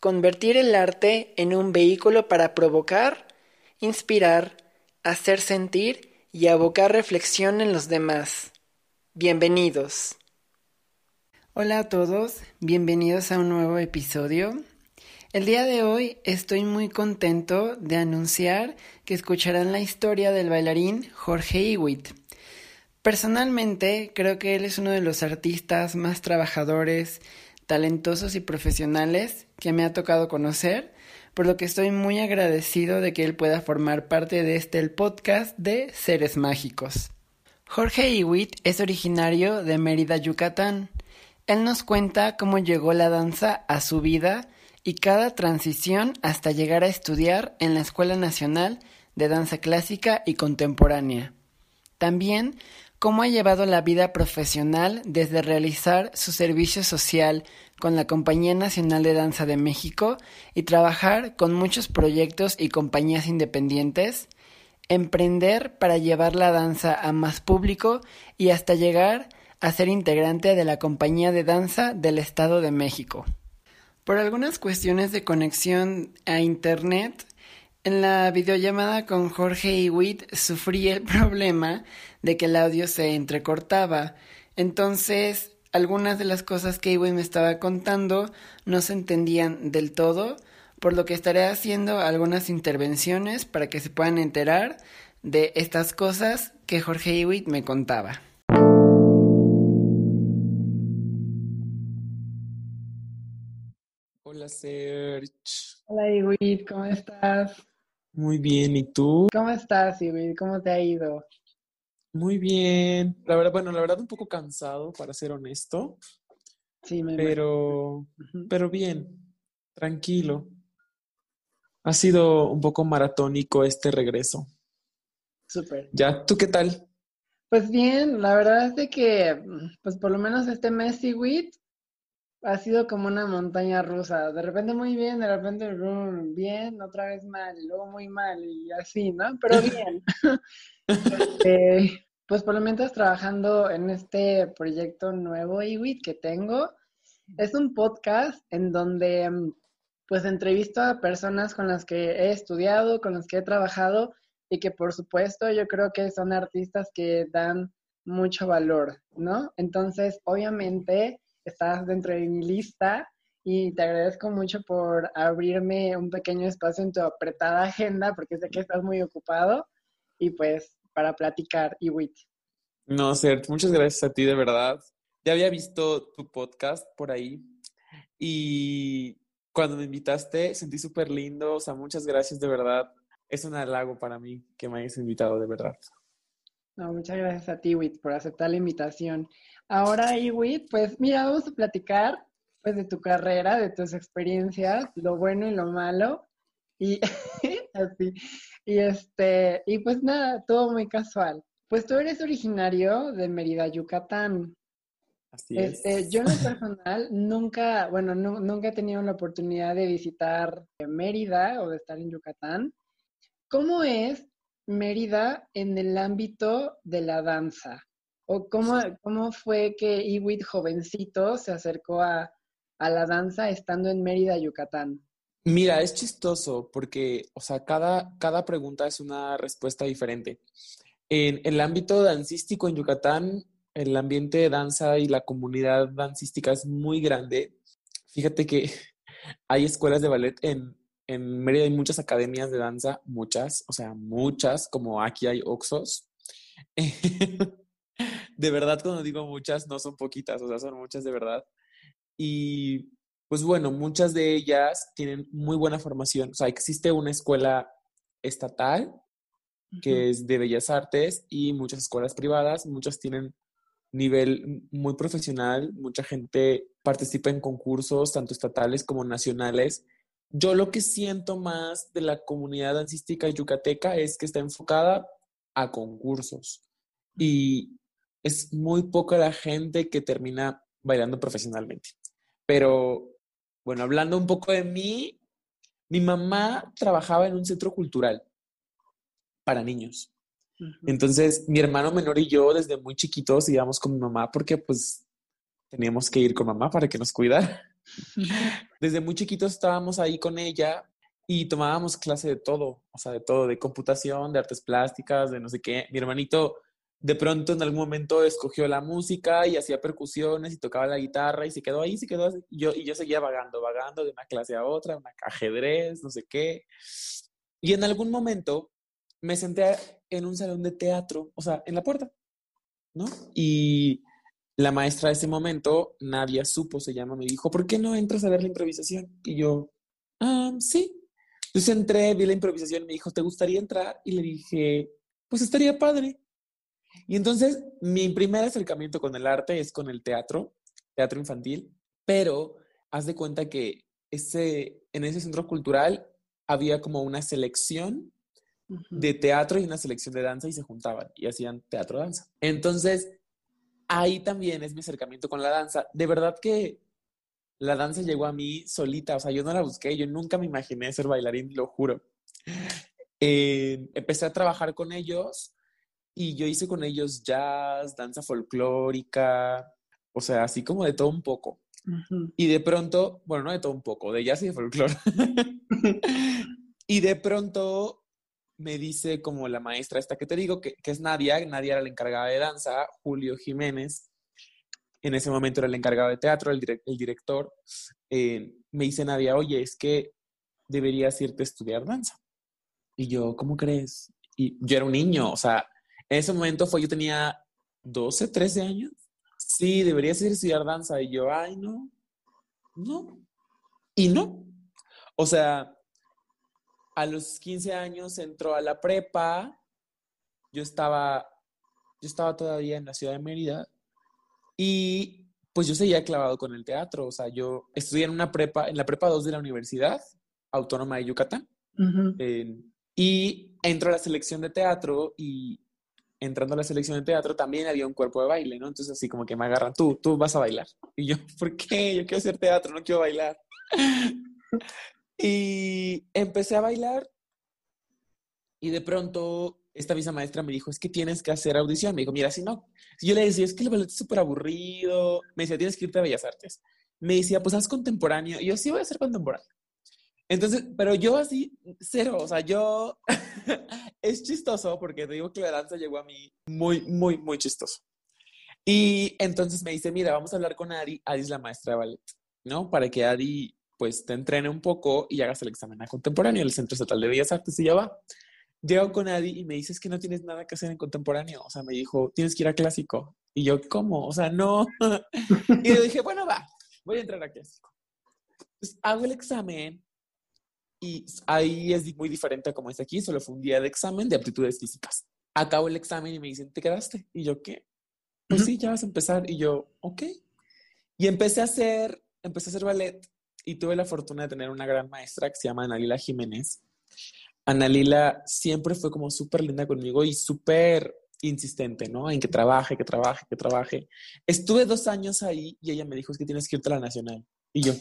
convertir el arte en un vehículo para provocar, inspirar, hacer sentir y abocar reflexión en los demás. Bienvenidos. Hola a todos, bienvenidos a un nuevo episodio. El día de hoy estoy muy contento de anunciar que escucharán la historia del bailarín Jorge Iwit. Personalmente creo que él es uno de los artistas más trabajadores, talentosos y profesionales que me ha tocado conocer, por lo que estoy muy agradecido de que él pueda formar parte de este el podcast de Seres Mágicos. Jorge Iwit es originario de Mérida, Yucatán. Él nos cuenta cómo llegó la danza a su vida y cada transición hasta llegar a estudiar en la Escuela Nacional de Danza Clásica y Contemporánea. También cómo ha llevado la vida profesional desde realizar su servicio social con la Compañía Nacional de Danza de México y trabajar con muchos proyectos y compañías independientes, emprender para llevar la danza a más público y hasta llegar a ser integrante de la Compañía de Danza del Estado de México. Por algunas cuestiones de conexión a Internet, en la videollamada con Jorge Iwit sufrí el problema de que el audio se entrecortaba. Entonces, algunas de las cosas que Iwit me estaba contando no se entendían del todo, por lo que estaré haciendo algunas intervenciones para que se puedan enterar de estas cosas que Jorge Iwit me contaba. Hola Serge. Hola Iwit, ¿cómo estás? Muy bien, ¿y tú? ¿Cómo estás, Ibi? ¿Cómo te ha ido? Muy bien. La verdad, bueno, la verdad un poco cansado, para ser honesto. Sí, me Pero, pero bien, tranquilo. Ha sido un poco maratónico este regreso. Súper. ¿Ya? ¿Tú qué tal? Pues bien, la verdad es de que, pues por lo menos este mes, Iwit, ha sido como una montaña rusa. De repente muy bien, de repente bien, otra vez mal, luego muy mal y así, ¿no? Pero bien. Este, pues por lo menos trabajando en este proyecto nuevo, IWIT, que tengo. Es un podcast en donde pues entrevisto a personas con las que he estudiado, con las que he trabajado y que por supuesto yo creo que son artistas que dan mucho valor, ¿no? Entonces, obviamente, estás dentro de mi lista y te agradezco mucho por abrirme un pequeño espacio en tu apretada agenda porque sé que estás muy ocupado y pues para platicar y wit. No, Cert, muchas gracias a ti de verdad. Ya había visto tu podcast por ahí y cuando me invitaste sentí súper lindo, o sea, muchas gracias de verdad. Es un halago para mí que me hayas invitado de verdad. No, muchas gracias a ti, Wit, por aceptar la invitación. Ahora, Iwi, pues mira, vamos a platicar pues de tu carrera, de tus experiencias, lo bueno y lo malo. Y así. Y este, y pues nada, todo muy casual. Pues tú eres originario de Mérida, Yucatán. Así es. Este, yo en lo personal nunca, bueno, nunca he tenido la oportunidad de visitar Mérida o de estar en Yucatán. ¿Cómo es Mérida en el ámbito de la danza? ¿O cómo, cómo fue que Iwit jovencito se acercó a, la danza estando en Mérida, Yucatán? Mira, es chistoso porque, o sea, cada, cada pregunta es una respuesta diferente. En el ámbito dancístico en Yucatán, el ambiente de danza y la comunidad dancística es muy grande. Fíjate que hay escuelas de ballet en, en Mérida, hay muchas academias de danza, muchas, o sea, muchas, como aquí hay Oxos. de verdad, cuando digo muchas, no son poquitas, o sea, son muchas de verdad. Y pues bueno, muchas de ellas tienen muy buena formación. O sea, existe una escuela estatal que es de bellas artes y muchas escuelas privadas, muchas tienen nivel muy profesional, mucha gente participa en concursos, tanto estatales como nacionales, yo lo que siento más de la comunidad dancística yucateca es que está enfocada a concursos. Y es muy poca la gente que termina bailando profesionalmente. Pero bueno, hablando un poco de mí, mi mamá trabajaba en un centro cultural para niños. Entonces, mi hermano menor y yo desde muy chiquitos íbamos con mi mamá porque pues teníamos que ir con mamá para que nos cuidara. Desde muy chiquitos estábamos ahí con ella y tomábamos clase de todo, o sea, de todo, de computación, de artes plásticas, de no sé qué. Mi hermanito de pronto en algún momento escogió la música y hacía percusiones y tocaba la guitarra y se quedó ahí, se quedó así. Y yo, y yo seguía vagando, vagando de una clase a otra, una ajedrez, no sé qué. Y en algún momento me senté en un salón de teatro, o sea, en la puerta, ¿no? Y la maestra de ese momento, Nadia Supo se llama, me dijo, ¿por qué no entras a ver la improvisación? Y yo, ah, sí. Entonces entré, vi la improvisación y me dijo, ¿te gustaría entrar? Y le dije, pues estaría padre. Y entonces mi primer acercamiento con el arte es con el teatro, teatro infantil, pero haz de cuenta que ese, en ese centro cultural había como una selección de teatro y una selección de danza y se juntaban y hacían teatro-danza. Entonces, ahí también es mi acercamiento con la danza. De verdad que la danza llegó a mí solita, o sea, yo no la busqué, yo nunca me imaginé ser bailarín, lo juro. Eh, empecé a trabajar con ellos y yo hice con ellos jazz, danza folclórica, o sea, así como de todo un poco. Y de pronto, bueno, no de todo un poco, de jazz y de folclore. y de pronto me dice como la maestra esta que te digo, que, es Nadia, Nadia era la encargada de danza, Julio Jiménez, en ese momento era el encargado de teatro, el, director, eh, me dice Nadia, oye, es que deberías irte a estudiar danza. Y yo, ¿cómo crees? Y yo era un niño, o sea, en ese momento fue, yo tenía 12, 13 años. Sí, deberías ir a estudiar danza. Y yo, ay, no, no. Y no. O sea, a los 15 años entró a la prepa. Yo estaba, yo estaba todavía en la ciudad de Mérida. Y pues yo seguía clavado con el teatro. O sea, yo estudié en una prepa, en la prepa 2 de la Universidad Autónoma de Yucatán. y entro a la selección de teatro y entrando a la selección de teatro también había un cuerpo de baile, ¿no? Entonces así como que me agarran, tú, tú vas a bailar. Y yo, ¿por qué? Yo quiero hacer teatro, no quiero bailar. y empecé a bailar y de pronto esta visa maestra me dijo, es que tienes que hacer audición. Me dijo, mira, si no. yo le decía, es que el ballet es súper aburrido. Me decía, tienes que irte a Bellas Artes. Me decía, pues haz contemporáneo. Y yo, sí voy a hacer contemporáneo. Entonces, pero yo así, cero, o sea, yo, es chistoso porque te digo que la danza llegó a mí muy, muy, muy chistoso. Y entonces me dice, mira, vamos a hablar con Adi, Adi es la maestra de ballet, ¿no? Para que Adi, pues, te entrene un poco y hagas el examen a contemporáneo el Centro Estatal de Bellas Artes y ya va. Llego con Adi y me dices que no tienes nada que hacer en contemporáneo. O sea, me dijo, tienes que ir a clásico. Y yo, ¿cómo? O sea, no. y yo dije, bueno, va, voy a entrar a clásico. Pues hago el examen y ahí es muy diferente a como es aquí, solo fue un día de examen de aptitudes físicas. Acabo el examen y me dicen, ¿te quedaste? Y yo, ¿qué? Pues sí, ya vas a empezar. Y yo, ok. Y empecé a hacer, empecé a hacer ballet y tuve la fortuna de tener una gran maestra que se llama Analila Jiménez. Analila siempre fue como súper linda conmigo y súper insistente, ¿no? En que trabaje, que trabaje, que trabaje. Estuve dos años ahí y ella me dijo, es que tienes que irte a la nacional. Y yo,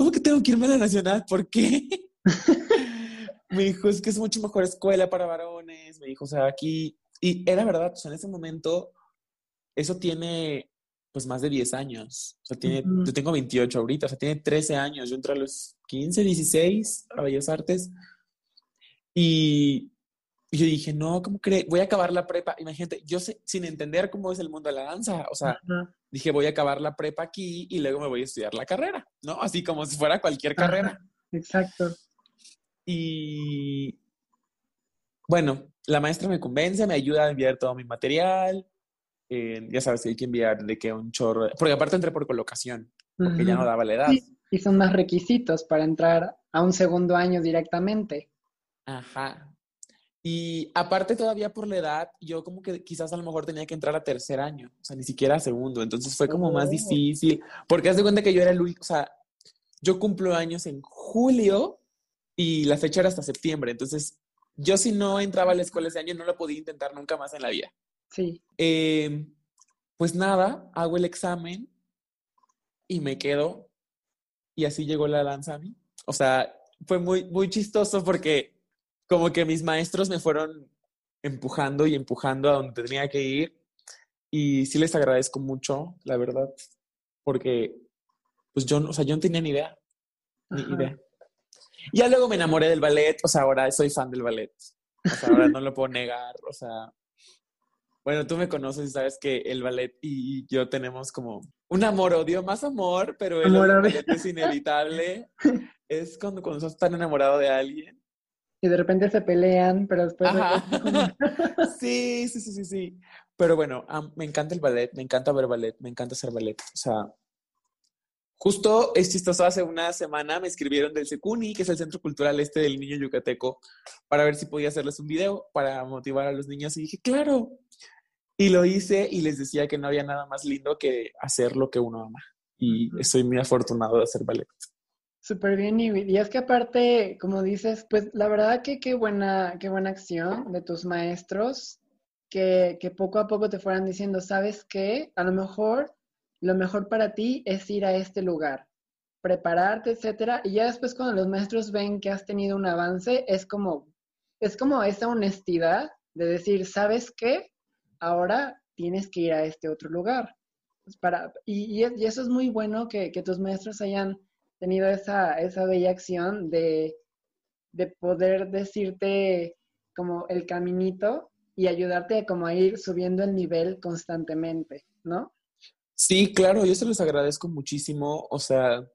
¿cómo que tengo que irme a la nacional? ¿Por qué? me dijo, es que es mucho mejor escuela para varones. Me dijo, o sea, aquí. Y era verdad, o sea, en ese momento, eso tiene pues más de 10 años. O sea, tiene, yo tengo 28 ahorita, o sea, tiene 13 años. Yo entré a los 15, 16 a Bellas Artes. Y, yo dije, no, ¿cómo crees? Voy a acabar la prepa. Imagínate, yo sé, sin entender cómo es el mundo de la danza, o sea, dije, voy a acabar la prepa aquí y luego me voy a estudiar la carrera, ¿no? Así como si fuera cualquier carrera. exacto. Y bueno, la maestra me convence, me ayuda a enviar todo mi material. Eh, ya sabes, hay que enviar de que un chorro. Porque aparte entré por colocación, porque ya no daba la edad. y son más requisitos para entrar a un segundo año directamente. Ajá. Y aparte todavía por la edad, yo como que quizás a lo mejor tenía que entrar a tercer año, o sea, ni siquiera a segundo, entonces fue como más oh. difícil, porque haz de cuenta que yo era el único, o sea, yo cumplo años en julio y la fecha era hasta septiembre. Entonces, yo si no entraba a la escuela ese año no lo podía intentar nunca más en la vida. Sí. Eh, pues nada, hago el examen y me quedo. Y así llegó la danza a mí. O sea, fue muy, muy chistoso porque como que mis maestros me fueron empujando y empujando a donde tenía que ir. Y sí les agradezco mucho, la verdad, porque pues yo, o sea, yo no tenía ni idea. Ni idea. Ya luego me enamoré del ballet, o sea, ahora soy fan del ballet. O sea, ahora no lo puedo negar, o sea, bueno, tú me conoces y sabes que el ballet y yo tenemos como un amor-odio, más amor, pero el ballet es inevitable. es cuando, cuando estás tan enamorado de alguien. Y de repente se pelean, pero después... sí, sí, sí, sí, sí. Pero bueno, me encanta el ballet, me encanta ver ballet, me encanta hacer ballet. O sea, Justo es chistoso, hace una semana me escribieron del Secuni, que es el Centro Cultural Este del Niño Yucateco, para ver si podía hacerles un video para motivar a los niños. Y dije, claro. Y lo hice y les decía que no había nada más lindo que hacer lo que uno ama. Y estoy muy afortunado de hacer ballet. Súper bien, y, es que aparte, como dices, pues la verdad que qué buena, qué buena acción de tus maestros, que, que poco a poco te fueran diciendo, ¿sabes qué? A lo mejor lo mejor para ti es ir a este lugar, prepararte, etcétera, y ya después cuando los maestros ven que has tenido un avance, es como, es como esa honestidad de decir, ¿sabes qué? Ahora tienes que ir a este otro lugar. Pues para, y, y, eso es muy bueno que, que, tus maestros hayan tenido esa, esa bella acción de, de poder decirte como el caminito y ayudarte como a ir subiendo el nivel constantemente, ¿no? Sí, claro, yo se los agradezco muchísimo, o sea,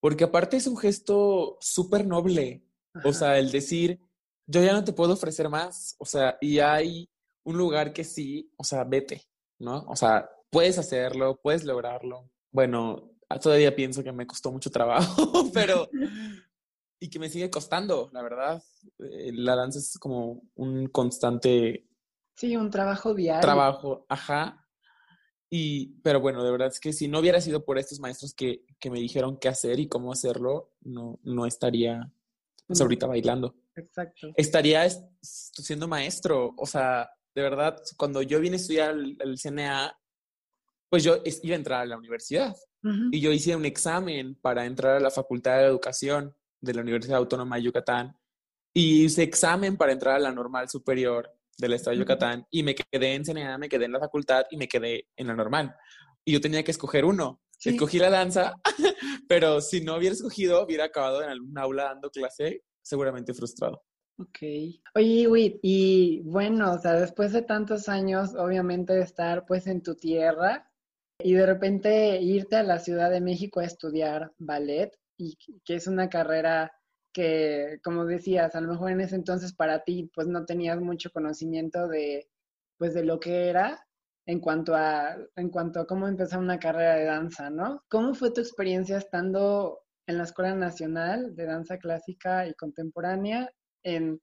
porque aparte es un gesto súper noble, o sea, el decir, yo ya no te puedo ofrecer más, o sea, y hay un lugar que sí, o sea, vete, ¿no? O sea, puedes hacerlo, puedes lograrlo. Bueno, todavía pienso que me costó mucho trabajo, pero... y que me sigue costando, la verdad. Eh, la danza es como un constante... Sí, un trabajo diario. Trabajo, ajá. Y, pero bueno, de verdad es que si no hubiera sido por estos maestros que, que me dijeron qué hacer y cómo hacerlo, no, no estaría pues, ahorita bailando. Exacto. Estaría siendo maestro. O sea, de verdad, cuando yo vine a estudiar el, CNA, pues yo iba a entrar a la universidad. Y yo hice un examen para entrar a la Facultad de Educación de la Universidad Autónoma de Yucatán. Y hice examen para entrar a la normal superior del estado de Yucatán y me quedé en CNA, me quedé en la facultad y me quedé en la normal. Y yo tenía que escoger uno. Escogí la danza, pero si no hubiera escogido, hubiera acabado en algún aula dando clase, seguramente frustrado. Ok. Oye, Wit, y bueno, o sea, después de tantos años, obviamente, de estar pues en tu tierra y de repente irte a la Ciudad de México a estudiar ballet, y que es una carrera que, como decías, a lo mejor en ese entonces para ti, pues no tenías mucho conocimiento de, pues de lo que era en cuanto a, en cuanto a cómo empezar una carrera de danza, ¿no? ¿Cómo fue tu experiencia estando en la Escuela Nacional de Danza Clásica y Contemporánea en,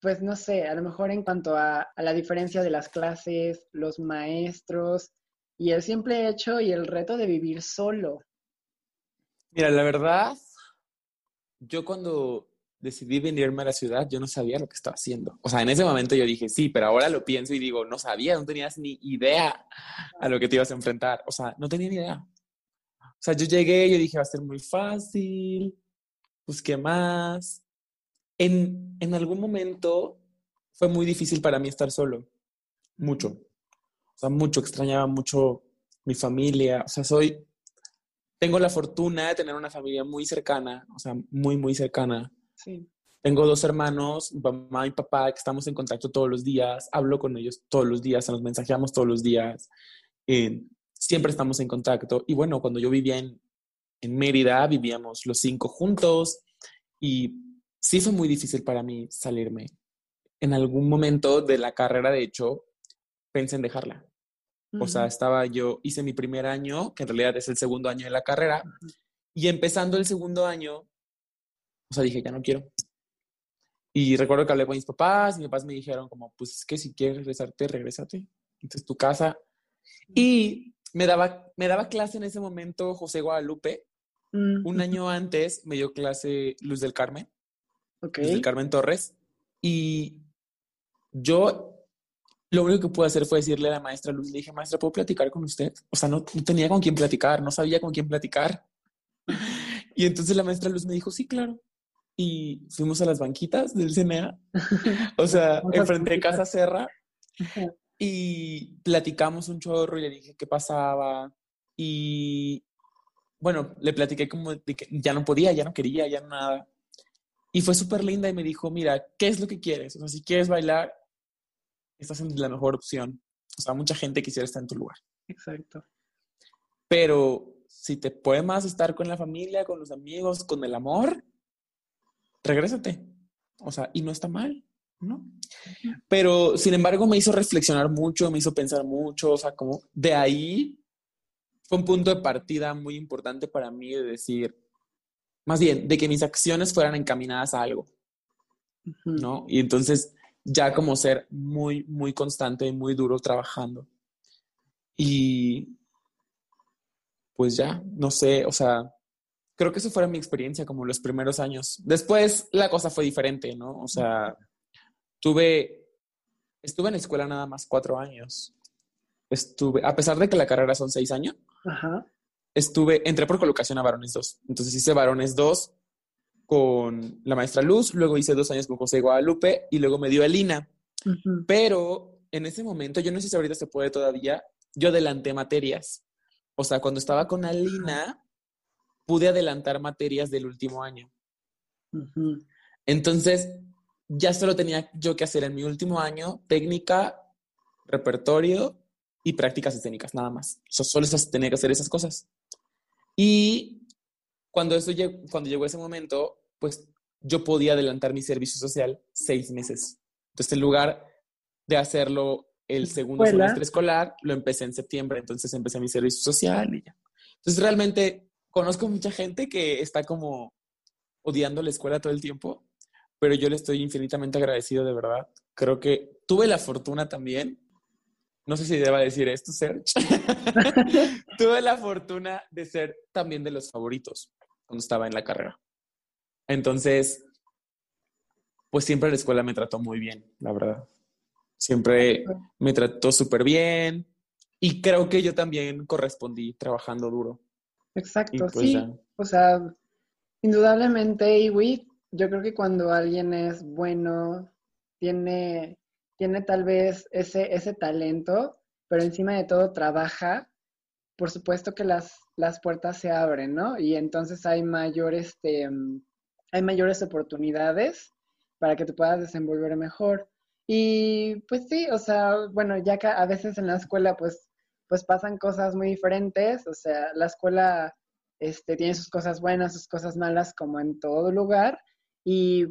pues no sé, a lo mejor en cuanto a, a la diferencia de las clases, los maestros y el simple hecho y el reto de vivir solo? Mira, la verdad, yo cuando decidí venirme a la ciudad, yo no sabía lo que estaba haciendo. O sea, en ese momento yo dije, sí, pero ahora lo pienso y digo, no sabía, no tenías ni idea a lo que te ibas a enfrentar. O sea, no tenía ni idea. O sea, yo llegué, yo dije, va a ser muy fácil, pues, ¿qué más? En, en algún momento fue muy difícil para mí estar solo, mucho. O sea, mucho, extrañaba mucho mi familia. O sea, soy, tengo la fortuna de tener una familia muy cercana, o sea, muy, muy cercana. Sí. Tengo dos hermanos, mamá y papá, que estamos en contacto todos los días, hablo con ellos todos los días, nos mensajeamos todos los días, eh, siempre estamos en contacto. Y bueno, cuando yo vivía en, en Mérida, vivíamos los cinco juntos y sí fue muy difícil para mí salirme. En algún momento de la carrera, de hecho, pensé en dejarla. O sea, estaba yo, hice mi primer año, que en realidad es el segundo año de la carrera, y empezando el segundo año, o sea, dije, ya no quiero. Y recuerdo que hablé con mis papás, y mis papás me dijeron como, pues es que si quieres regresarte, regrésate. Entonces, tu casa. Y me daba, me daba clase en ese momento José Guadalupe, Mm, un año antes me dio clase Luz del Carmen. Luz del Carmen Torres. Y yo lo único que pude hacer fue decirle a la maestra Luz, le dije, maestra, ¿puedo platicar con usted? O sea, no, tenía con quién platicar, no sabía con quién platicar. Y entonces la maestra Luz me dijo, sí, claro. Y fuimos a las banquitas del CNA, o sea, enfrente de Casa Serra, y platicamos un chorro y le dije qué pasaba. Y bueno, le platiqué como de que ya no podía, ya no quería, ya nada. Y fue súper linda y me dijo, mira, ¿qué es lo que quieres? O sea, si quieres bailar, estás en la mejor opción. O sea, mucha gente quisiera estar en tu lugar. Exacto. Pero si te puede más estar con la familia, con los amigos, con el amor, regrésate. O sea, y no está mal, ¿no? Pero, sin embargo, me hizo reflexionar mucho, me hizo pensar mucho, o sea, como de ahí fue un punto de partida muy importante para mí de decir, más bien, de que mis acciones fueran encaminadas a algo, ¿no? Y entonces ya como ser muy, muy constante y muy duro trabajando. Y pues ya, no sé, o sea, creo que eso fue mi experiencia como los primeros años. Después la cosa fue diferente, ¿no? O sea, tuve, estuve en la escuela nada más cuatro años. Estuve, a pesar de que la carrera son seis años, estuve, entré por colocación a varones 2. Entonces hice varones 2 con la maestra Luz, luego hice dos años con José Guadalupe y luego me dio Elina. Pero en ese momento, yo no sé si ahorita se puede todavía, yo adelanté materias. O sea, cuando estaba con Alina, pude adelantar materias del último año. Entonces, ya solo tenía yo que hacer en mi último año técnica, repertorio y prácticas escénicas, nada más. solo tenía que hacer esas cosas. Y cuando, eso cuando llegó ese momento, pues yo podía adelantar mi servicio social seis meses. Entonces, en lugar de hacerlo el segundo semestre escolar, lo empecé en septiembre, entonces empecé mi servicio social y ya. Entonces, realmente conozco mucha gente que está como odiando la escuela todo el tiempo, pero yo le estoy infinitamente agradecido de verdad. Creo que tuve la fortuna también, no sé si deba decir esto, Serge, tuve la fortuna de ser también de los favoritos cuando estaba en la carrera. Entonces, pues siempre la escuela me trató muy bien, la verdad. Siempre me trató súper bien y creo que yo también correspondí trabajando duro. Exacto, pues sí. O sea, indudablemente, Iwi, yo creo que cuando alguien es bueno, tiene, tiene tal vez ese, ese talento, pero encima de todo trabaja, por supuesto que las, las puertas se abren, ¿no? Y entonces hay mayor, este, hay mayores oportunidades para que te puedas desenvolver mejor. Y pues sí, o sea, bueno, ya que a veces en la escuela pues, pues pasan cosas muy diferentes, o sea, la escuela este, tiene sus cosas buenas, sus cosas malas como en todo lugar y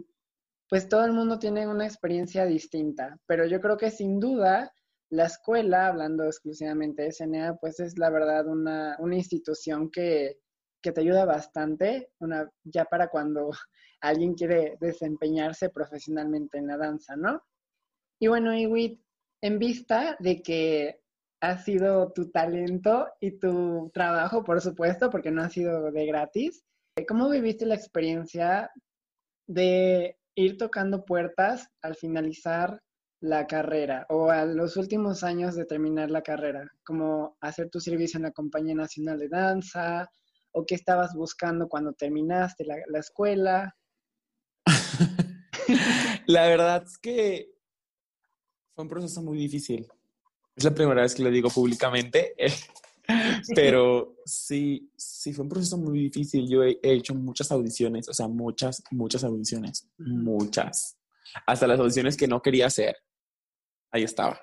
pues todo el mundo tiene una experiencia distinta, pero yo creo que sin duda la escuela, hablando exclusivamente de SNA, pues es la verdad una, institución que, te ayuda bastante, una, ya para cuando alguien quiere desempeñarse profesionalmente en la danza, ¿no? Y bueno, Iwit, en vista de que ha sido tu talento y tu trabajo, por supuesto, porque no ha sido de gratis, ¿cómo viviste la experiencia de ir tocando puertas al finalizar la carrera o a los últimos años de terminar la carrera, como hacer tu servicio en la Compañía Nacional de Danza o qué estabas buscando cuando terminaste la, la escuela. la verdad es que fue un proceso muy difícil. Es la primera vez que lo digo públicamente, pero sí, sí fue un proceso muy difícil. Yo he hecho muchas audiciones, o sea, muchas, muchas audiciones, muchas. Hasta las audiciones que no quería hacer ahí estaba.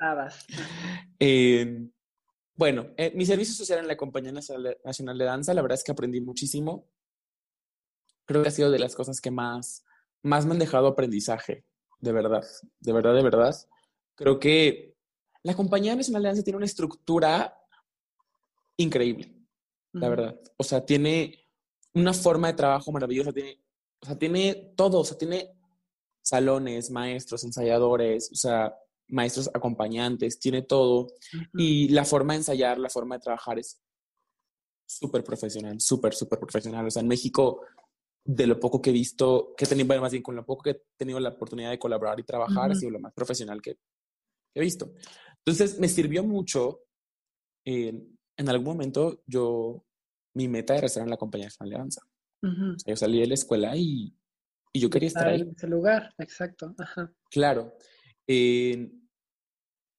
Eh, bueno, eh, mi servicio social en la Compañía Nacional de Danza, la verdad es que aprendí muchísimo. Creo que ha sido de las cosas que más, más me han dejado aprendizaje, de verdad, de verdad, de verdad. Creo que la Compañía Nacional de Danza tiene una estructura increíble, la verdad. O sea, tiene una forma de trabajo maravillosa, tiene, o sea, tiene todo, o sea, tiene salones, maestros, ensayadores, o sea, maestros acompañantes, tiene todo. Y la forma de ensayar, la forma de trabajar es súper profesional, súper, súper profesional. O sea, en México, de lo poco que he visto, que he tenido, bueno, más bien con lo poco que he tenido la oportunidad de colaborar y trabajar, ha sido lo más profesional que he visto. Entonces, me sirvió mucho. en algún momento, yo, mi meta era estar en la compañía de danza. yo salí de la escuela y, y yo quería estar ahí. En ese lugar, exacto. Claro.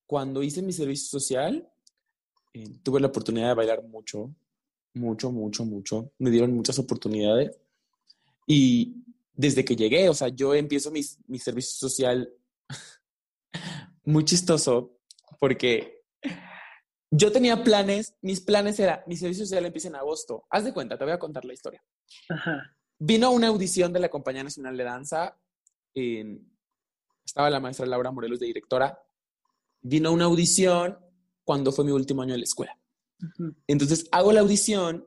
Cuando hice mi servicio social, eh, tuve la oportunidad de bailar mucho, mucho, mucho, mucho. Me dieron muchas oportunidades. Y desde que llegué, o sea, yo empiezo mi, mi servicio social muy chistoso porque yo tenía planes, mis planes era, mi servicio social empieza en agosto. Haz de cuenta, te voy a contar la historia. Ajá. Vino una audición de la Compañía Nacional de Danza. Estaba la maestra Laura Morelos de directora. Vino una audición cuando fue mi último año de la escuela. Entonces hago la audición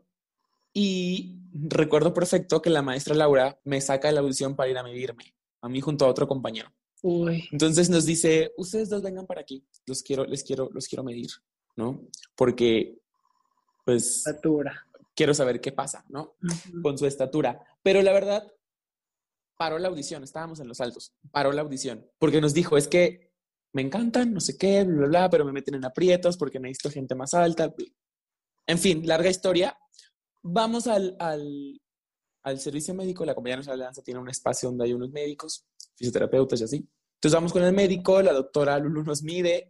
y recuerdo perfecto que la maestra Laura me saca de la audición para ir a medirme, a mí junto a otro compañero. Entonces nos dice, ustedes dos vengan para aquí, los quiero, les quiero, los quiero medir, ¿no? Porque, pues... Estatura. Quiero saber qué pasa, ¿no? Con su estatura. Pero la verdad, paró la audición, estábamos en los altos, paró la audición, porque nos dijo, es que me encantan, no sé qué, bla, bla, bla, pero me meten en aprietos porque necesito gente más alta. En fin, larga historia. Vamos al, al, al servicio médico, la Compañía de Danza tiene un espacio donde hay unos médicos, fisioterapeutas y así. Entonces vamos con el médico, la doctora Lulu nos mide,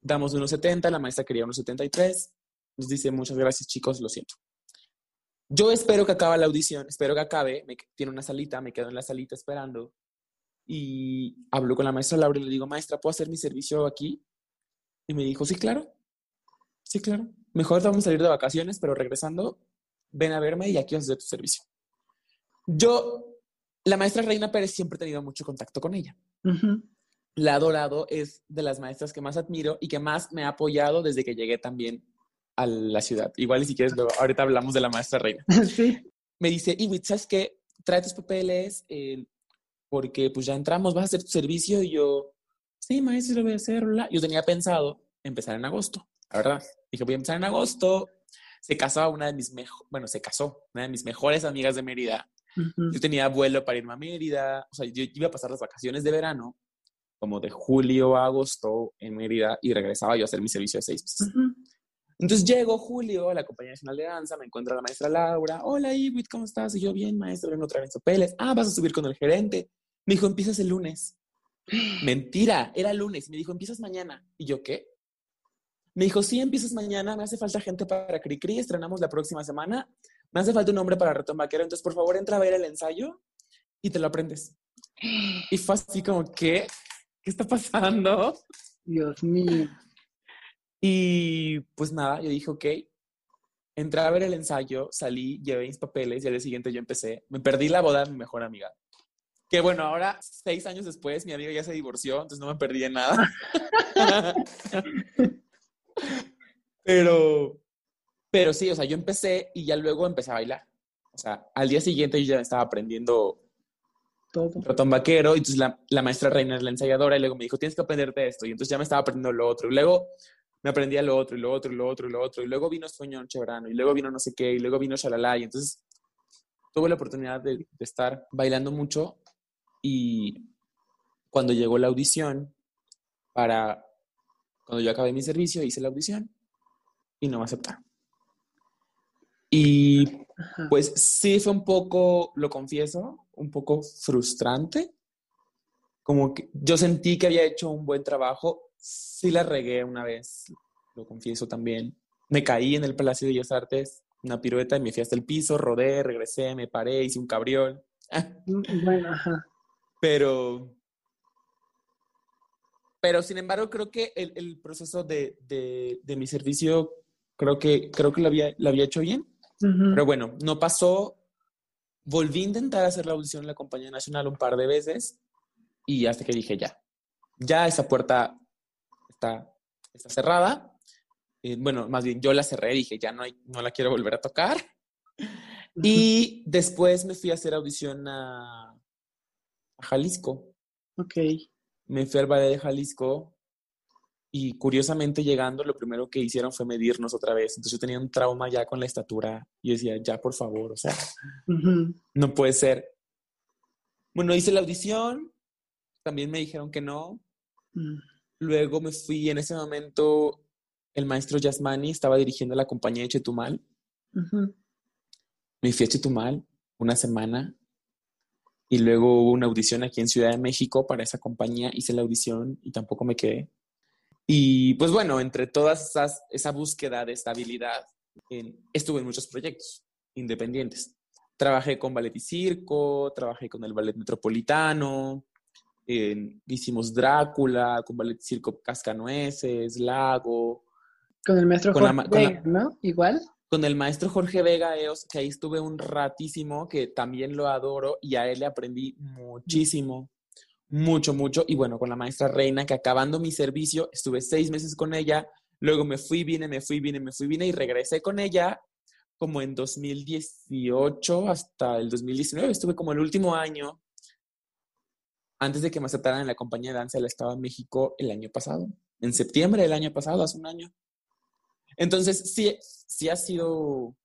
damos unos 70, la maestra quería unos 73, nos dice muchas gracias chicos, lo siento. Yo espero que acabe la audición, espero que acabe, me, tiene una salita, me quedo en la salita esperando y hablo con la maestra Laura y le digo, maestra, ¿puedo hacer mi servicio aquí? Y me dijo, sí, claro, sí, claro. Mejor vamos a salir de vacaciones, pero regresando, ven a verme y aquí vas a hacer tu servicio. Yo la maestra Reina Pérez siempre he tenido mucho contacto con ella. La adorado, es de las maestras que más admiro y que más me ha apoyado desde que llegué también a la ciudad. Igual, y si quieres, luego, ahorita hablamos de la maestra Reina. Sí. Me dice, Iwit, ¿sabes qué? Trae tus papeles eh, porque pues ya entramos, vas a hacer tu servicio. Y yo, sí, maestra, lo voy a hacer. Yo tenía pensado empezar en agosto, la verdad. Dije, voy a empezar en agosto. Se casó una de mis mejores, bueno, se casó una de mis mejores amigas de Mérida yo tenía vuelo para irme a Mérida, o sea, yo iba a pasar las vacaciones de verano, como de julio a agosto en Mérida, y regresaba yo a hacer mi servicio de seis meses. Entonces llego julio a la Compañía Nacional de Danza, me encuentra la maestra Laura. Hola, Ibit, ¿cómo estás? Y yo, bien, maestro, vengo otra vez papeles. Ah, vas a subir con el gerente. Me dijo, empiezas el lunes. Mentira, era lunes. Me dijo, empiezas mañana. Y yo, ¿qué? Me dijo, sí, empiezas mañana, me hace falta gente para Cricri, estrenamos la próxima semana me hace falta un nombre para Ratón Vaquero, entonces por favor entra a ver el ensayo y te lo aprendes. Y fue así como, ¿qué? ¿Qué está pasando? Dios mío. Y pues nada, yo dije, ok, entré a ver el ensayo, salí, llevé mis papeles y al día siguiente yo empecé. Me perdí la boda de mi mejor amiga. Que bueno, ahora, seis años después, mi amiga ya se divorció, entonces no me perdí en nada. Pero, pero sí, o sea, yo empecé y ya luego empecé a bailar. O sea, al día siguiente yo ya estaba aprendiendo todo. Ratón vaquero, y entonces la, la, maestra Reina es la ensayadora, y luego me dijo, tienes que aprenderte esto, y entonces ya me estaba aprendiendo lo otro, y luego me aprendía lo otro, y lo otro, y lo otro, y lo otro, y luego vino Sueño Noche Verano, y luego vino no sé qué, y luego vino Shalala, y entonces tuve la oportunidad de, de estar bailando mucho, y cuando llegó la audición, para, cuando yo acabé mi servicio, hice la audición, y no me aceptaron. Y pues sí fue un poco, lo confieso, un poco frustrante. Como que yo sentí que había hecho un buen trabajo. Sí la regué una vez, lo confieso también. Me caí en el Palacio de Bellas Artes, una pirueta y me fui hasta el piso, rodé, regresé, me paré, hice un cabriol. Mm, bueno, ajá. Pero, pero sin embargo, creo que el, el proceso de, de, de, mi servicio, creo que, creo que lo, había, lo había hecho bien. Pero bueno, no pasó. Volví a intentar hacer la audición en la compañía nacional un par de veces y hasta que dije ya, ya esa puerta está, está cerrada. Eh, bueno, más bien yo la cerré, dije ya no, hay, no la quiero volver a tocar. Y después me fui a hacer audición a, a Jalisco. Ok. Me fui al ballet de Jalisco y curiosamente llegando, lo primero que hicieron fue medirnos otra vez. Entonces yo tenía un trauma ya con la estatura y decía, ya por favor, o sea, no puede ser. Bueno, hice la audición, también me dijeron que no. Mm. Luego me fui, en ese momento el maestro Yasmani estaba dirigiendo la compañía de Chetumal. Me fui a Chetumal una semana y luego hubo una audición aquí en Ciudad de México para esa compañía. Hice la audición y tampoco me quedé. Y pues bueno, entre todas esas, esa búsqueda de estabilidad, estuve en muchos proyectos independientes. Trabajé con Ballet y Circo, trabajé con el Ballet Metropolitano, hicimos Drácula, con Ballet Circo Cascanueces, Lago. Con el maestro Jorge Vega, ¿no? Igual. Con el maestro Jorge Vega Eos, que ahí estuve un ratísimo, que también lo adoro y a él le aprendí muchísimo mucho, mucho. Y bueno, con la maestra Reina, que acabando mi servicio, estuve seis meses con ella, luego me fui, vine, me fui, vine, me fui, vine y regresé con ella como en 2018 hasta el 2019. Estuve como el último año, antes de que me aceptaran en la compañía de danza del Estado de México el año pasado, en septiembre del año pasado, hace un año. Entonces, sí, sí ha sido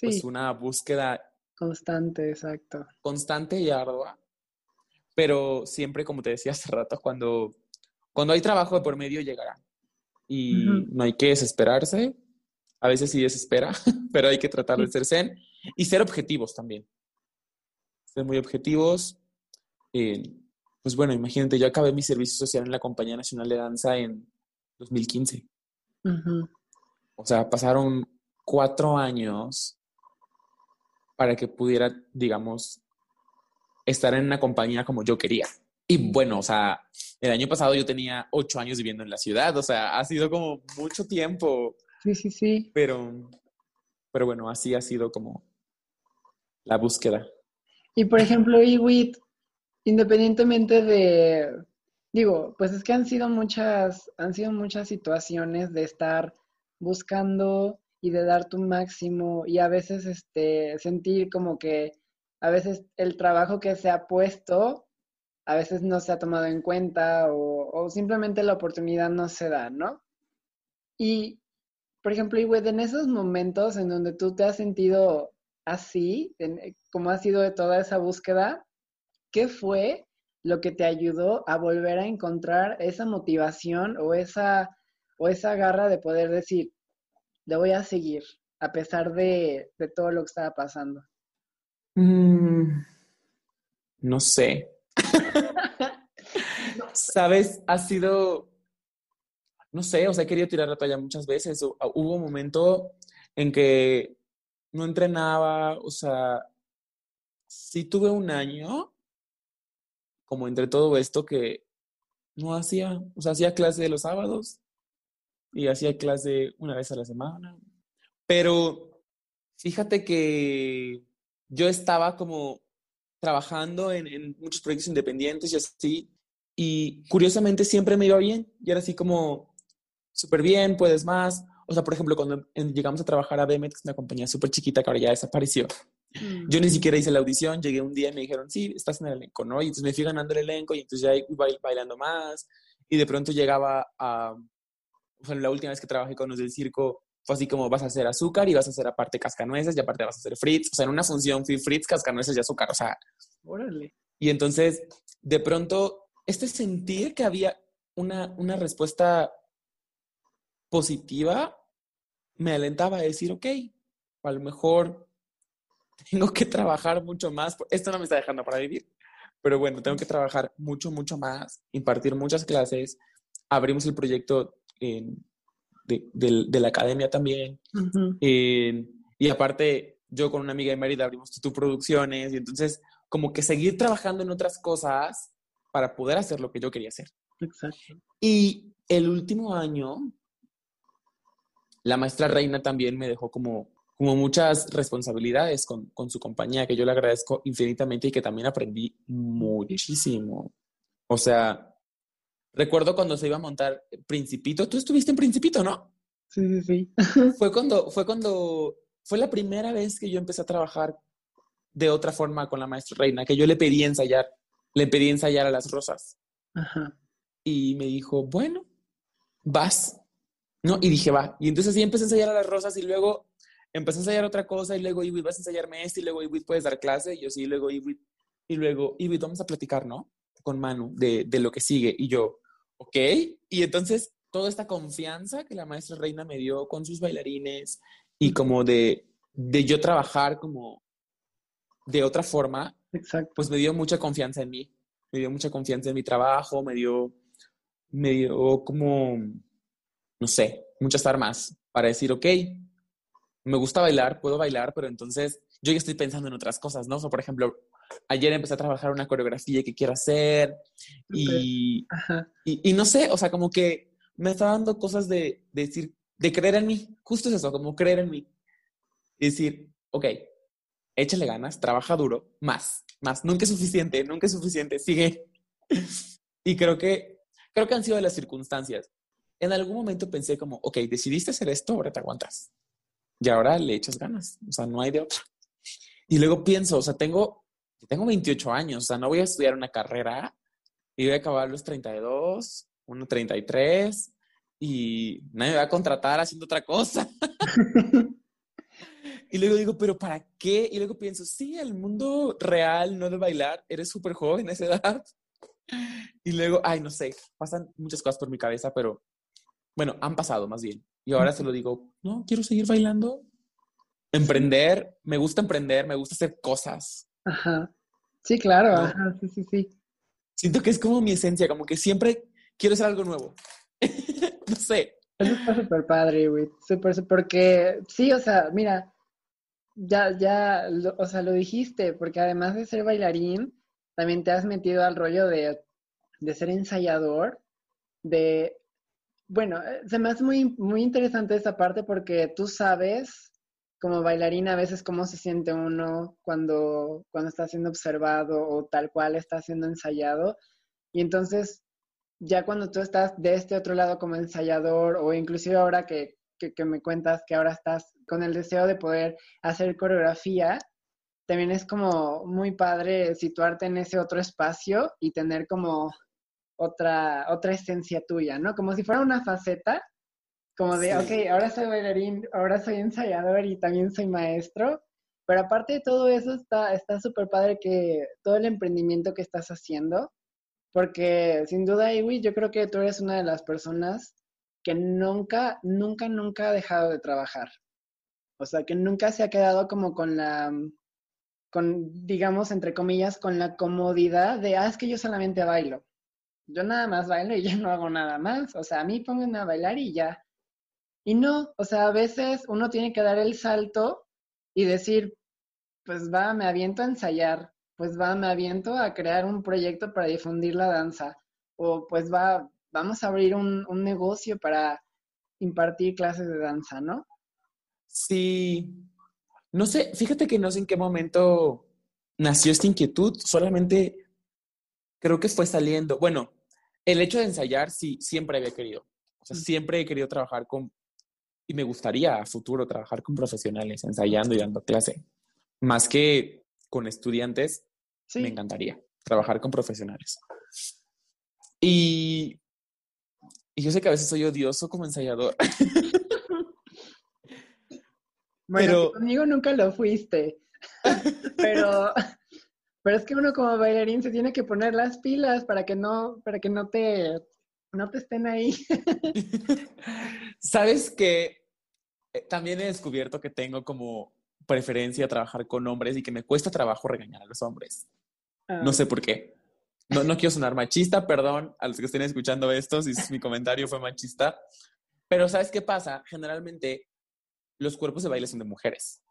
pues, una búsqueda constante, exacto. Constante y ardua pero siempre, como te decía hace rato, cuando, cuando hay trabajo de por medio llegará. Y no hay que desesperarse. A veces sí desespera, pero hay que tratar de ser zen y ser objetivos también. Ser muy objetivos. Eh, pues bueno, imagínate, yo acabé mi servicio social en la Compañía Nacional de Danza en 2015. O sea, pasaron cuatro años para que pudiera, digamos, estar en una compañía como yo quería. Y bueno, o sea, el año pasado yo tenía ocho años viviendo en la ciudad, o sea, ha sido como mucho tiempo. Sí, sí, sí. Pero, pero bueno, así ha sido como la búsqueda. Y por ejemplo, Iwit, independientemente de, digo, pues es que han sido muchas, han sido muchas situaciones de estar buscando y de dar tu máximo y a veces este sentir como que a veces el trabajo que se ha puesto, a veces no se ha tomado en cuenta o, simplemente la oportunidad no se da, ¿no? Y, por ejemplo, en esos momentos en donde tú te has sentido así, como ha sido de toda esa búsqueda, ¿qué fue lo que te ayudó a volver a encontrar esa motivación o esa, o esa garra de poder decir, le voy a seguir, a pesar de, de todo lo que estaba pasando? Mm, no sé. Sabes, ha sido, no sé, o sea, he querido tirar la toalla muchas veces. Hubo un momento en que no entrenaba, o sea, sí tuve un año, como entre todo esto, que no hacía, o sea, hacía clase de los sábados y hacía clase una vez a la semana. Pero fíjate que yo estaba como trabajando en, muchos proyectos independientes y así, y curiosamente siempre me iba bien, y era así como, súper bien, puedes más. O sea, por ejemplo, cuando llegamos a trabajar a Bemex, una compañía súper chiquita que ahora ya desapareció, mm. yo ni siquiera hice la audición, llegué un día y me dijeron, sí, estás en el elenco, ¿no? Y entonces me fui ganando el elenco y entonces ya iba bailando más, y de pronto llegaba a, o sea, la última vez que trabajé con los del circo, fue así como vas a hacer azúcar y vas a hacer aparte cascanueces y aparte vas a hacer fritz. O sea, en una función fui fritz, cascanueces y azúcar. O sea, órale. Y entonces, de pronto, este sentir que había una, una respuesta positiva me alentaba a decir, ok, a lo mejor tengo que trabajar mucho más. Esto no me está dejando para vivir. Pero bueno, tengo que trabajar mucho, mucho más, impartir muchas clases. Abrimos el proyecto en de, la academia también. Eh, y aparte, yo con una amiga de Mérida abrimos tu Producciones y entonces como que seguir trabajando en otras cosas para poder hacer lo que yo quería hacer. Exacto. Y el último año, la maestra Reina también me dejó como, como muchas responsabilidades con, con su compañía, que yo le agradezco infinitamente y que también aprendí muchísimo. O sea, Recuerdo cuando se iba a montar Principito. Tú estuviste en Principito, ¿no? Sí, sí, sí. fue cuando, fue cuando, fue la primera vez que yo empecé a trabajar de otra forma con la maestra Reina, que yo le pedí ensayar, le pedí ensayar a las rosas. Ajá. Y me dijo, bueno, vas, ¿no? Y dije, va. Y entonces así empecé a ensayar a las rosas y luego empecé a ensayar otra cosa y luego, Ibit, vas a ensayarme esto y luego, Ibit, puedes dar clase. Y yo sí, luego, Ibit, y luego, Ibit, vamos a platicar, ¿no? Con Manu de, de lo que sigue. Y yo, ok. Y entonces toda esta confianza que la maestra Reina me dio con sus bailarines y como de, de yo trabajar como de otra forma, Exacto. pues me dio mucha confianza en mí. Me dio mucha confianza en mi trabajo, me dio, me dio como, no sé, muchas armas para decir, ok, me gusta bailar, puedo bailar, pero entonces yo ya estoy pensando en otras cosas, ¿no? O sea, por ejemplo, ayer empecé a trabajar una coreografía que quiero hacer y, Ajá. y, y no sé, o sea, como que me está dando cosas de, de decir, de creer en mí. Justo es eso, como creer en mí. Y decir, ok, échale ganas, trabaja duro, más, más. Nunca es suficiente, nunca es suficiente, sigue. Y creo que, creo que han sido de las circunstancias. En algún momento pensé como, ok, decidiste hacer esto, ahora te aguantas. Y ahora le echas ganas, o sea, no hay de otra. Y luego pienso, o sea, tengo, tengo 28 años, o sea, no voy a estudiar una carrera y voy a acabar los 32, uno 33 y nadie me va a contratar haciendo otra cosa. y luego digo, pero ¿para qué? Y luego pienso, sí, el mundo real, no de bailar, eres súper joven a esa edad. Y luego, ay, no sé, pasan muchas cosas por mi cabeza, pero bueno, han pasado más bien. Y ahora se lo digo, no, quiero seguir bailando. Emprender, me gusta emprender, me gusta hacer cosas. Ajá. Sí, claro, ¿no? ajá, sí, sí, sí. Siento que es como mi esencia, como que siempre quiero hacer algo nuevo. no sé. Eso está súper padre, güey. Súper, porque sí, o sea, mira, ya, ya, lo- o sea, lo dijiste, porque además de ser bailarín, también te has metido al rollo de, de ser ensayador, de, bueno, eh, se me hace muy, muy interesante esa parte porque tú sabes, como bailarín, a veces cómo se siente uno cuando, cuando está siendo observado o tal cual está siendo ensayado. Y entonces, ya cuando tú estás de este otro lado como ensayador o inclusive ahora que, que, que me cuentas que ahora estás con el deseo de poder hacer coreografía, también es como muy padre situarte en ese otro espacio y tener como otra, otra esencia tuya, ¿no? Como si fuera una faceta, como de, Sí. ok, ahora soy bailarín, ahora soy ensayador y también soy maestro, pero aparte de todo eso está está súper padre que todo el emprendimiento que estás haciendo, porque sin duda, Iwi, yo creo que tú eres una de las personas que nunca, nunca, nunca ha dejado de trabajar. O sea, que nunca se ha quedado como con la, con, digamos, entre comillas, con la comodidad de, ah, es que yo solamente bailo. Yo nada más bailo y ya no hago nada más. O sea, a mí pónganme a bailar y ya. Y no, o sea, a veces uno tiene que dar el salto y decir, pues va, me aviento a ensayar, pues va, me aviento a crear un proyecto para difundir la danza, o pues va, vamos a abrir un, un negocio para impartir clases de danza, ¿no? Sí, no sé, fíjate que no sé en qué momento nació esta inquietud, solamente creo que fue saliendo. Bueno, el hecho de ensayar, sí, siempre había querido. O sea, Mm. siempre he querido trabajar con, y me gustaría a futuro trabajar con profesionales, ensayando y dando clase. Más que con estudiantes, Sí, me encantaría trabajar con profesionales. Y, y yo sé que a veces soy odioso como ensayador. bueno, pero- conmigo nunca lo fuiste, pero, pero es que uno como bailarín se tiene que poner las pilas para que no, para que no te, no te estén ahí. Sabes que eh, también he descubierto que tengo como preferencia a trabajar con hombres y que me cuesta trabajo regañar a los hombres. No sé por qué. No, no quiero sonar machista, perdón a los que estén escuchando esto si mi comentario fue machista. Pero ¿sabes qué pasa? Generalmente los cuerpos de baile son de mujeres.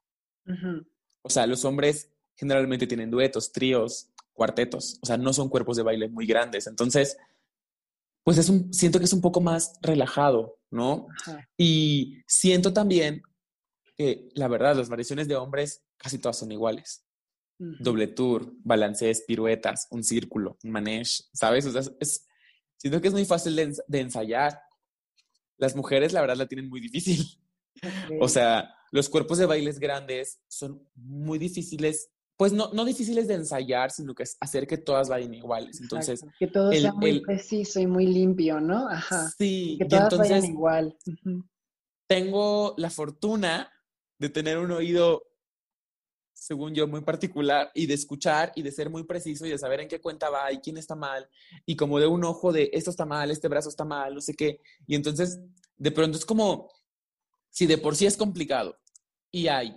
Ujú, O sea, los hombres generalmente tienen duetos, tríos, cuartetos. O sea, no son cuerpos de baile muy grandes. Entonces, pues es un, siento que es un poco más relajado, ¿no? ajá. Y siento también que, la verdad, las variaciones de hombres casi todas son iguales. Doble tour, balances, piruetas, un círculo, un manege, ¿sabes? O sea, es- siento que es muy fácil de, de ensayar. Las mujeres, la verdad, la tienen muy difícil. O Ok. sea, los cuerpos de bailes grandes son muy difíciles pues no, no difíciles de ensayar, sino que es hacer que todas vayan iguales. Entonces, que todo sea muy preciso y muy limpio, ¿no? Ajá. Sí, que todas vayan igual. Tengo la fortuna de tener un oído, según yo, muy particular y de escuchar y de ser muy preciso y de saber en qué cuenta va y quién está mal y como de un ojo de esto está mal, este brazo está mal, no sé qué. Y entonces, de pronto es como, si de por sí es complicado y hay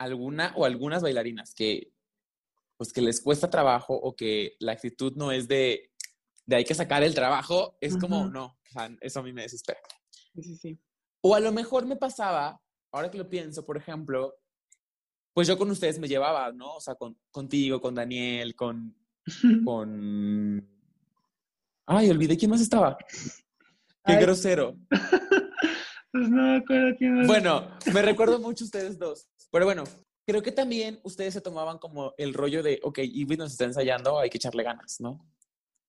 alguna o algunas bailarinas que pues que les cuesta trabajo o que la actitud no es de, de hay que sacar el trabajo, es como, no, eso a mí me desespera. Sí, sí. O a lo mejor me pasaba, ahora que lo pienso, por ejemplo, pues yo con ustedes me llevaba, ¿no? O sea, con, contigo, con Daniel, con, con... Ay, olvidé quién más estaba. Qué grosero. Pues no me acuerdo quién más. Bueno, me recuerdo mucho ustedes dos. Pero bueno, creo que también ustedes se tomaban como el rollo de, ok, Ivy nos está ensayando, hay que echarle ganas, ¿no?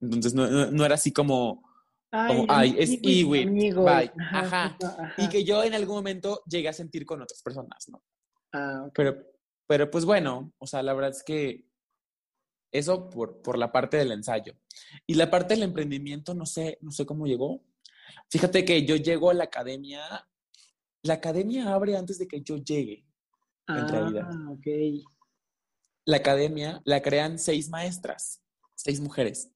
Entonces no, no, era así como, ay, ay es bye, ajá, Y que yo en algún momento llegué a sentir con otras personas, ¿no? Ah, pero, pero pues bueno, o sea, la verdad es que eso por, por la parte del ensayo. Y la parte del emprendimiento, no sé, no sé cómo llegó. Fíjate que yo llego a la academia, la academia abre antes de que yo llegue en realidad. Ah, ok. La academia la crean seis maestras, seis mujeres,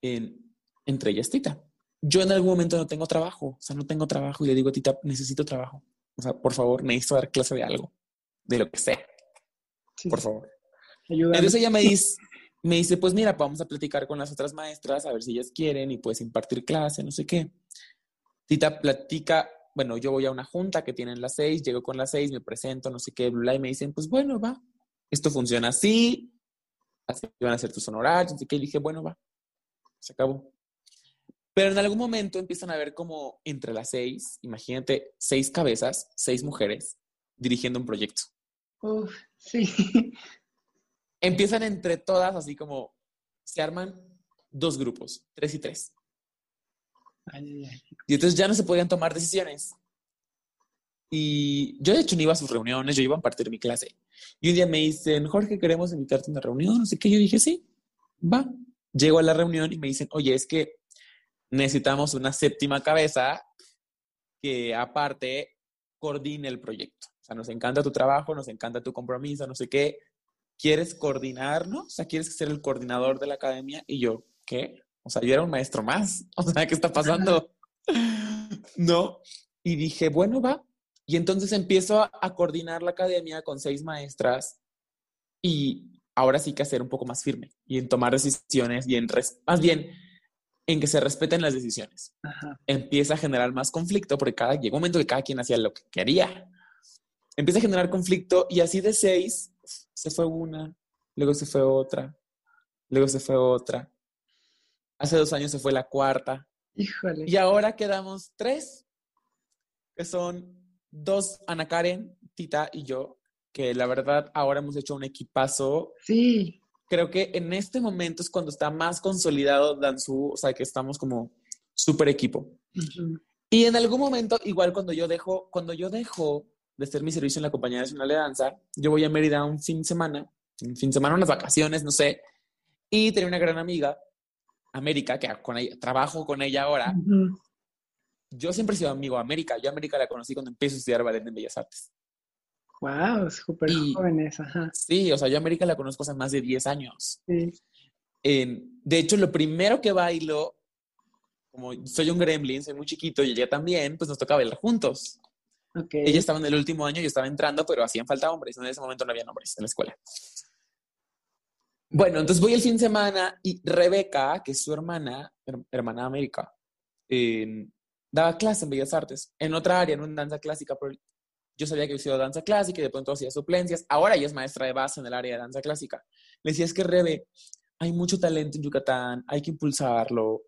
entre ellas Tita. Yo en algún momento no tengo trabajo, o sea, no tengo trabajo y le digo a Tita, necesito trabajo. O sea, por favor, necesito dar clase de algo, de lo que sea. Por favor. Entonces ella me dice, me dice, pues mira, vamos a platicar con las otras maestras a ver si ellas quieren y puedes impartir clase, no sé qué. Tita platica bueno, yo voy a una junta que tienen las seis, llego con las seis, me presento, no sé qué, y me dicen, pues bueno, va, esto funciona así, así van a ser tus honorarios, así que dije, bueno, va, se acabó. Pero en algún momento empiezan a ver como entre las seis, imagínate, seis cabezas, seis mujeres dirigiendo un proyecto. Uf, sí. Empiezan entre todas así como, se arman dos grupos, tres y tres. Y entonces ya no se podían tomar decisiones. Y yo de hecho no iba a sus reuniones, yo iba a partir mi clase. Y un día me dicen, Jorge, queremos invitarte a una reunión, no sé qué. Yo dije, sí, va. Llego a la reunión y me dicen, oye, es que necesitamos una séptima cabeza que aparte coordine el proyecto. O sea, nos encanta tu trabajo, nos encanta tu compromiso, no sé qué. ¿Quieres coordinarnos? O sea, ¿quieres ser el coordinador de la academia? Y yo, ¿qué? O sea, yo era un maestro más. O sea, ¿qué está pasando? no. Y dije, bueno, va. Y entonces empiezo a, coordinar la academia con seis maestras y ahora sí que hacer un poco más firme y en tomar decisiones y en, más bien, en que se respeten las decisiones. Empieza a generar más conflicto porque cada, llegó un momento que cada quien hacía lo que quería. Empieza a generar conflicto y así de seis se fue una, luego se fue otra, luego se fue otra. Hace dos años se fue la cuarta. Híjole. Y ahora quedamos tres, que son dos, Ana Karen, Tita y yo, que la verdad ahora hemos hecho un equipazo. Sí. Creo que en este momento es cuando está más consolidado Danzu, o sea, que estamos como súper equipo. Y en algún momento, igual cuando yo dejo, cuando yo dejo de hacer mi servicio en la Compañía Nacional de Danza, yo voy a Mérida un fin de semana, un fin de semana, unas vacaciones, no sé, y tenía una gran amiga América, que con trabajo con ella ahora, yo siempre he sido amigo de América. Yo a América la conocí cuando empecé a estudiar ballet en Bellas Artes. Wow, súper jóvenes, ajá. Sí, o sea, yo a América la conozco hace más de 10 años. Sí. de hecho, lo primero que bailo, como soy un gremlin, soy muy chiquito y ella también, pues nos toca bailar juntos. Okay. Ella estaba en el último año, yo estaba entrando, pero hacían falta hombres. En ese momento no había hombres en la escuela. Bueno, entonces voy el fin de semana y Rebeca, que es su hermana, hermana de América, daba clase en Bellas Artes, en otra área, en danza clásica, pero yo sabía que había sido danza clásica y de pronto hacía suplencias. Ahora ella es maestra de base en el área de danza clásica. Le decía, es que Rebe, hay mucho talento en Yucatán, hay que impulsarlo.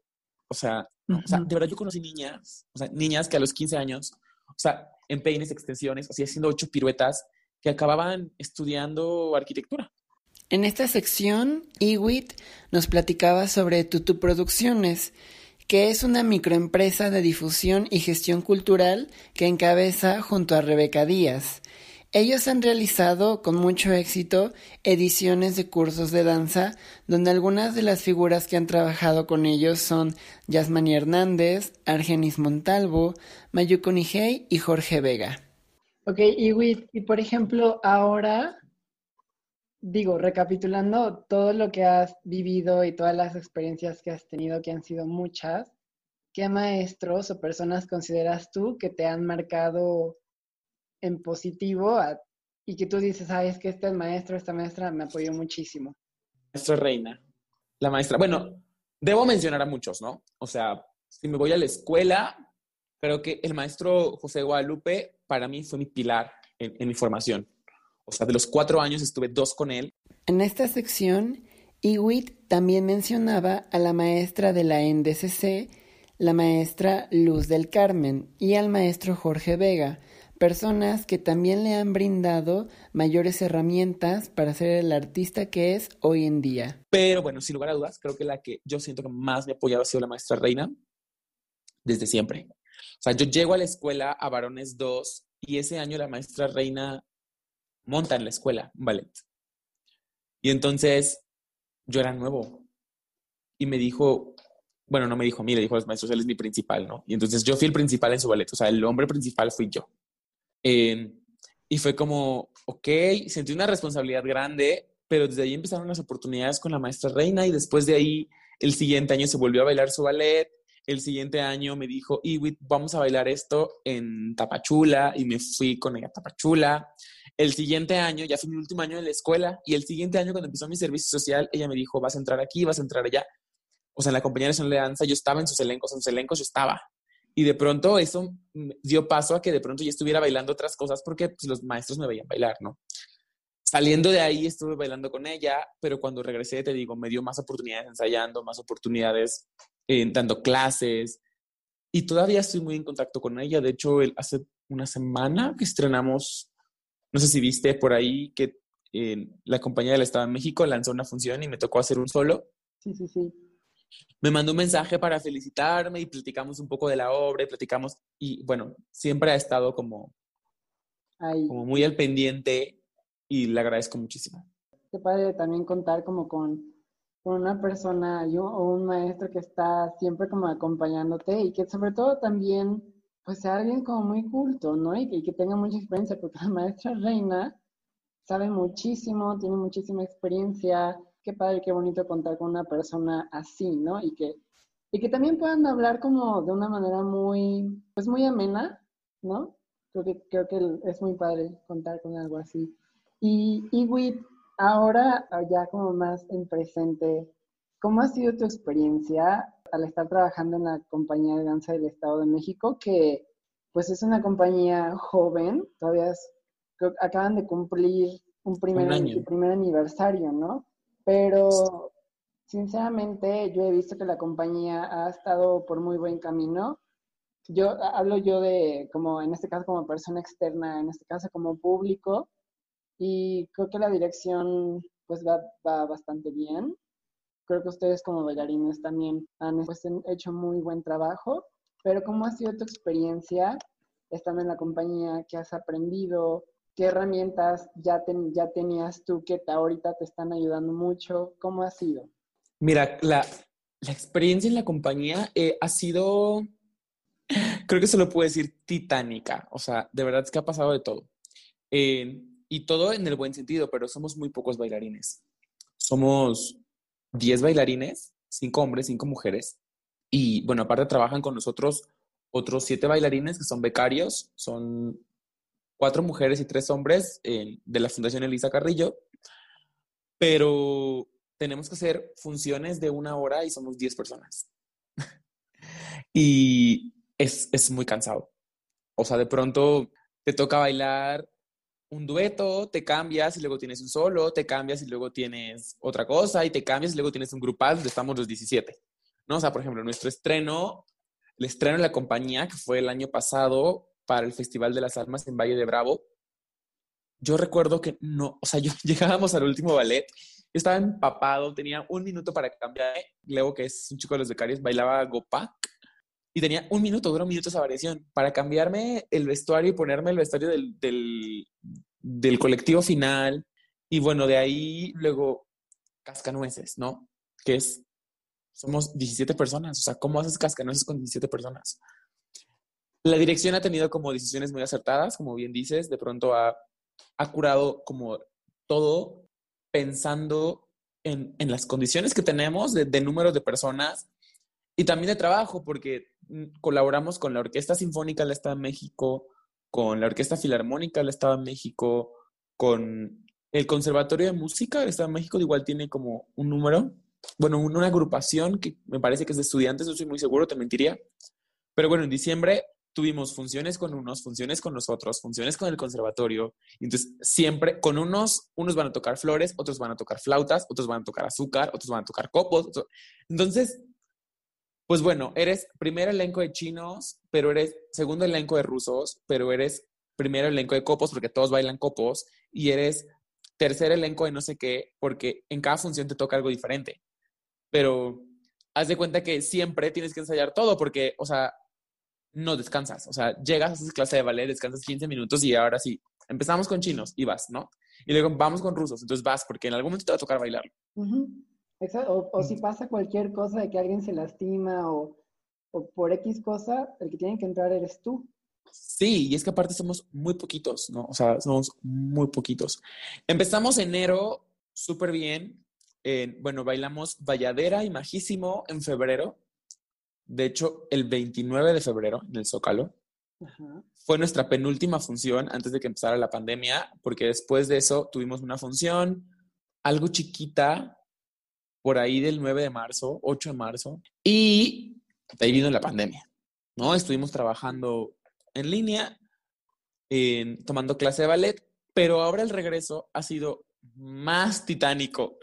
O sea, o sea, de verdad yo conocí niñas, o sea, niñas que a los 15 años, o sea, en peines, extensiones, así haciendo ocho piruetas, que acababan estudiando arquitectura. En esta sección, Iwit nos platicaba sobre Tutu Producciones, que es una microempresa de difusión y gestión cultural que encabeza junto a Rebeca Díaz. Ellos han realizado con mucho éxito ediciones de cursos de danza, donde algunas de las figuras que han trabajado con ellos son Yasmani Hernández, Argenis Montalvo, Mayuko Nihei y Jorge Vega. Ok, y, y por ejemplo, ahora, digo, recapitulando todo lo que has vivido y todas las experiencias que has tenido, que han sido muchas, ¿qué maestros o personas consideras tú que te han marcado en positivo y que tú dices, ah, es que este maestro, esta maestra me apoyó muchísimo? Maestra Reina, la maestra, bueno, debo mencionar a muchos, ¿no? O sea, si me voy a la escuela, creo que el maestro José Guadalupe para mí fue mi pilar en, en mi formación. O sea, de los cuatro años estuve dos con él. En esta sección, Iwit también mencionaba a la maestra de la NDCC, la maestra Luz del Carmen, y al maestro Jorge Vega, personas que también le han brindado mayores herramientas para ser el artista que es hoy en día. Pero bueno, sin lugar a dudas, creo que la que yo siento que más me ha apoyado ha sido la maestra Reina, desde siempre. O sea, yo llego a la escuela a Varones 2 y ese año la maestra Reina monta en la escuela ballet. Y entonces yo era nuevo y me dijo, bueno, no me dijo a mí, le dijo a los maestros, él es mi principal, ¿no? Y entonces yo fui el principal en su ballet, o sea, el hombre principal fui yo. y fue como, ok, sentí una responsabilidad grande, pero desde ahí empezaron las oportunidades con la maestra Reina y después de ahí, el siguiente año se volvió a bailar su ballet. El siguiente año me dijo, Iwit, vamos a bailar esto en Tapachula y me fui con ella a Tapachula. El siguiente año, ya fue mi último año en la escuela y el siguiente año cuando empezó mi servicio social, ella me dijo, vas a entrar aquí, vas a entrar allá o sea, en la compañía de danza, yo estaba en sus elencos, en sus elencos yo estaba. Y de pronto eso dio paso a que de pronto yo estuviera bailando otras cosas porque pues, los maestros me veían bailar, ¿no? Saliendo de ahí estuve bailando con ella, pero cuando regresé, te digo, me dio más oportunidades ensayando, más oportunidades eh, dando clases. Y todavía estoy muy en contacto con ella. De hecho, hace una semana que estrenamos, no sé si viste por ahí que eh, la compañía del Estado de México lanzó una función y me tocó hacer un solo. Sí, sí, sí me mandó un mensaje para felicitarme y platicamos un poco de la obra y platicamos y bueno, siempre ha estado como, como muy al pendiente y le agradezco muchísimo. Qué padre también contar como con, con una persona yo, o un maestro que está siempre como acompañándote y que sobre todo también pues sea alguien como muy culto, ¿no? Y que, y que tenga mucha experiencia, porque la maestra Reina sabe muchísimo, tiene muchísima experiencia, qué padre, qué bonito contar con una persona así, ¿no? Y que, y que también puedan hablar como de una manera muy, pues muy amena, ¿no? Creo que, creo que es muy padre contar con algo así. Y, y ahora ya como más en presente, ¿cómo ha sido tu experiencia al estar trabajando en la compañía de danza del Estado de México, que pues es una compañía joven, todavía acaban de cumplir un primer, un primer aniversario, ¿no? Pero sinceramente yo he visto que la compañía ha estado por muy buen camino. Yo hablo yo de como en este caso como persona externa, en este caso como público y creo que la dirección pues va, va bastante bien. Creo que ustedes como bailarines también han pues, hecho muy buen trabajo, pero ¿cómo ha sido tu experiencia estando en la compañía? ¿Qué has aprendido? ¿Qué herramientas ya, ya tenías tú que ahorita te están ayudando mucho? ¿Cómo ha sido? Mira, la, experiencia en la compañía eh, ha sido, creo que se lo puedo decir, titánica. O sea, de verdad es que ha pasado de todo. y todo en el buen sentido, pero somos muy pocos bailarines. Somos 10 bailarines, 5 hombres, 5 mujeres. Y bueno, aparte trabajan con nosotros otros 7 bailarines que son becarios, son cuatro mujeres y tres hombres de la Fundación Elisa Carrillo, pero tenemos que hacer funciones de una hora y somos diez personas. y es, es muy cansado. O sea, de pronto te toca bailar un dueto, te cambias y luego tienes un solo, te cambias y luego tienes otra cosa y te cambias y luego tienes un grupal donde estamos los 17. ¿no? O sea, por ejemplo, nuestro estreno, el estreno en la compañía, que fue el año pasado, para el Festival de las Almas en Valle de Bravo, yo recuerdo que no, o sea, yo llegábamos al último ballet, estaba empapado, tenía un minuto para cambiar, luego que es un chico de los becarios, bailaba Gopak, y tenía un minuto, duró un minuto esa variación, para cambiarme el vestuario y ponerme el vestuario del, del colectivo final. Y bueno, de ahí luego Cascanueces, ¿no? Que es, somos 17 personas. O sea, ¿cómo haces Cascanueces con 17 personas? La dirección ha tenido como decisiones muy acertadas, como bien dices, de pronto ha, ha curado como todo pensando en, en las condiciones que tenemos de, de número de personas y también de trabajo, porque mm, colaboramos con la Orquesta Sinfónica del Estado de México, con la Orquesta Filarmónica del Estado de México, con el Conservatorio de Música del Estado de México, igual tiene como un número, bueno, una agrupación que me parece que es de estudiantes, no estoy muy seguro, te mentiría. Pero bueno, en diciembre tuvimos funciones con unos, funciones con nosotros, funciones con el conservatorio. Entonces, siempre con unos, unos van a tocar flores, otros van a tocar flautas, otros van a tocar azúcar, otros van a tocar copos. Entonces, pues bueno, eres primer elenco de chinos, pero eres segundo elenco de rusos, pero eres primer elenco de copos porque todos bailan copos y eres tercer elenco de no sé qué porque en cada función te toca algo diferente. Pero haz de cuenta que siempre tienes que ensayar todo porque, o sea, no descansas. O sea, llegas a clase de ballet, descansas 15 minutos y ahora sí, empezamos con chinos y vas, ¿no? Y luego vamos con rusos, entonces vas porque en algún momento te va a tocar bailar. Exacto. O, si pasa cualquier cosa de que alguien se lastima o, o por X cosa, el que tiene que entrar eres tú. Sí, y es que aparte somos muy poquitos, ¿no? O sea, somos muy poquitos. Empezamos enero súper bien. bueno, bailamos Valladera y Majísimo en febrero. De hecho, el 29 de febrero en el Zócalo. Fue nuestra penúltima función antes de que empezara la pandemia, porque después de eso tuvimos una función algo chiquita por ahí del 9 de marzo, 8 de marzo, y ahí vino la pandemia, ¿no? Estuvimos trabajando en línea, tomando clase de ballet, pero ahora el regreso ha sido más titánico.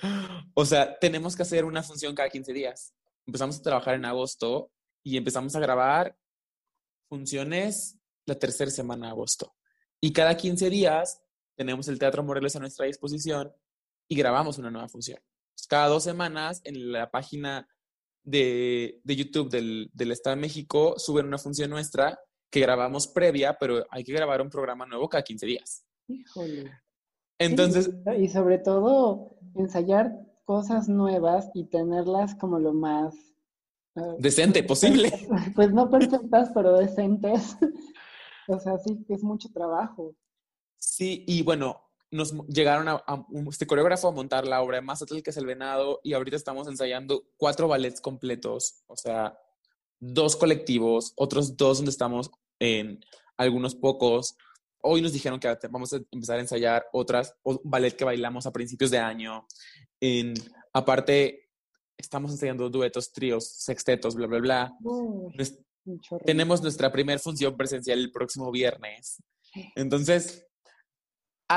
O sea, tenemos que hacer una función cada 15 días. Empezamos a trabajar en agosto y empezamos a grabar funciones la tercera semana de agosto. Y cada 15 días tenemos el Teatro Morelos a nuestra disposición y grabamos una nueva función cada dos semanas en la página de, de YouTube del, del, Estado de México suben una función nuestra que grabamos previa, pero hay que grabar un programa nuevo cada 15 días. Híjole. Entonces... y sobre todo ensayar cosas nuevas y tenerlas como lo más... Uh, decente posible. Pues no perfectas, pero decentes. o sea, sí, es mucho trabajo. Sí, y bueno, nos llegaron a, este coreógrafo a montar la obra de Mazatlán, que es El Venado, y ahorita estamos ensayando cuatro ballets completos, o sea, dos colectivos, otros dos donde estamos en algunos pocos. Hoy nos dijeron que vamos a empezar a ensayar otras, un ballet que bailamos a principios de año. En, aparte, estamos ensayando duetos, tríos, sextetos, bla, bla, bla. tenemos nuestra primera función presencial el próximo viernes. Entonces,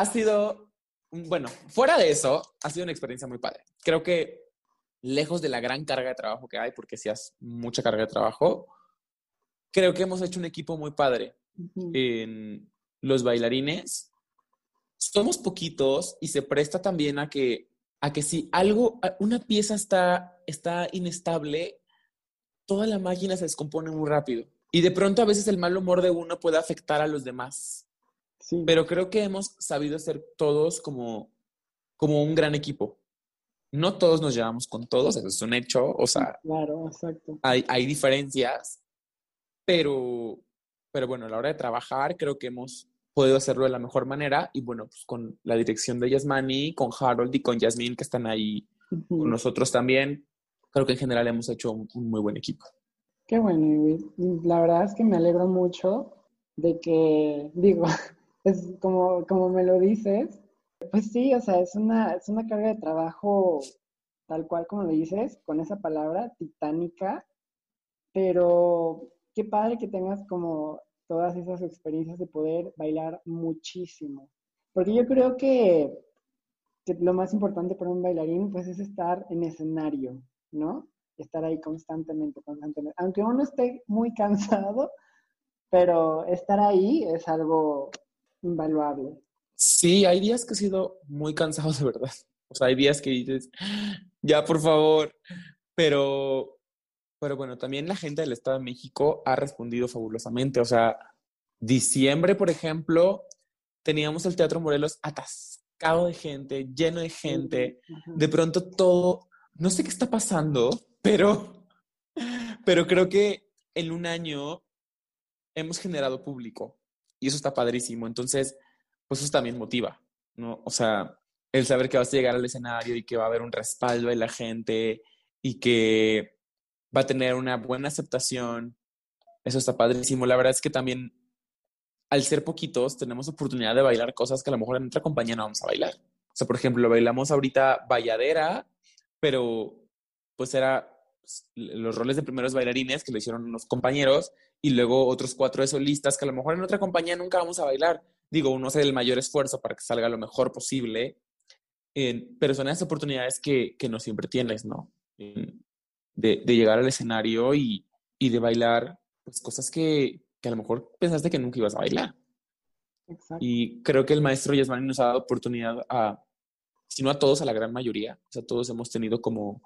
ha sido, bueno, fuera de eso, ha sido una experiencia muy padre. Creo que lejos de la gran carga de trabajo que hay, porque si has mucha carga de trabajo, creo que hemos hecho un equipo muy padre. En los bailarines somos poquitos y se presta también a que, a que si algo, una pieza está, está inestable, toda la máquina se descompone muy rápido. Y de pronto a veces el mal humor de uno puede afectar a los demás. Pero creo que hemos sabido ser todos como, como un gran equipo. No todos nos llevamos con todos, eso es un hecho, o sea, claro, exacto. Hay, hay diferencias, pero, pero bueno, a la hora de trabajar creo que hemos podido hacerlo de la mejor manera y bueno, pues con la dirección de Yasmani, con Harold y con Yasmin que están ahí con nosotros también, creo que en general hemos hecho un, un muy buen equipo. Qué bueno, la verdad es que me alegro mucho de que, digo, pues como, como me lo dices, pues sí, o sea, es una, es una carga de trabajo tal cual como lo dices, con esa palabra, titánica, pero qué padre que tengas como todas esas experiencias de poder bailar muchísimo. Porque yo creo que, lo más importante para un bailarín pues es estar en escenario, ¿no? Estar ahí constantemente, constantemente. Aunque uno esté muy cansado, pero estar ahí es algo invaluable. Sí, hay días que he sido muy cansado de verdad. O sea, hay días que dices, ya por favor, pero, pero bueno, también la gente del Estado de México ha respondido fabulosamente. O sea, diciembre, por ejemplo, teníamos el Teatro Morelos atascado de gente, lleno de gente. De pronto todo, no sé qué está pasando, pero, pero creo que en un año hemos generado público y eso está padrísimo. Entonces, pues eso también motiva, ¿no? O sea, el saber que vas a llegar al escenario y que va a haber un respaldo de la gente y que va a tener una buena aceptación, eso está padrísimo. La verdad es que también, al ser poquitos, tenemos oportunidad de bailar cosas que a lo mejor en otra compañía no vamos a bailar. O sea, por ejemplo, bailamos ahorita Valladera, pero pues era pues, los roles de primeros bailarines que lo hicieron unos compañeros y luego otros cuatro de solistas que a lo mejor en otra compañía nunca vamos a bailar. Digo, uno hace el mayor esfuerzo para que salga lo mejor posible, pero son esas oportunidades que, que no siempre tienes, ¿no? de, de, llegar al escenario y, y de bailar pues, cosas que, que, a lo mejor pensaste que nunca ibas a bailar. Exacto. Y creo que el maestro Yasmani nos ha dado oportunidad a, si no a todos, a la gran mayoría, o sea, todos hemos tenido como,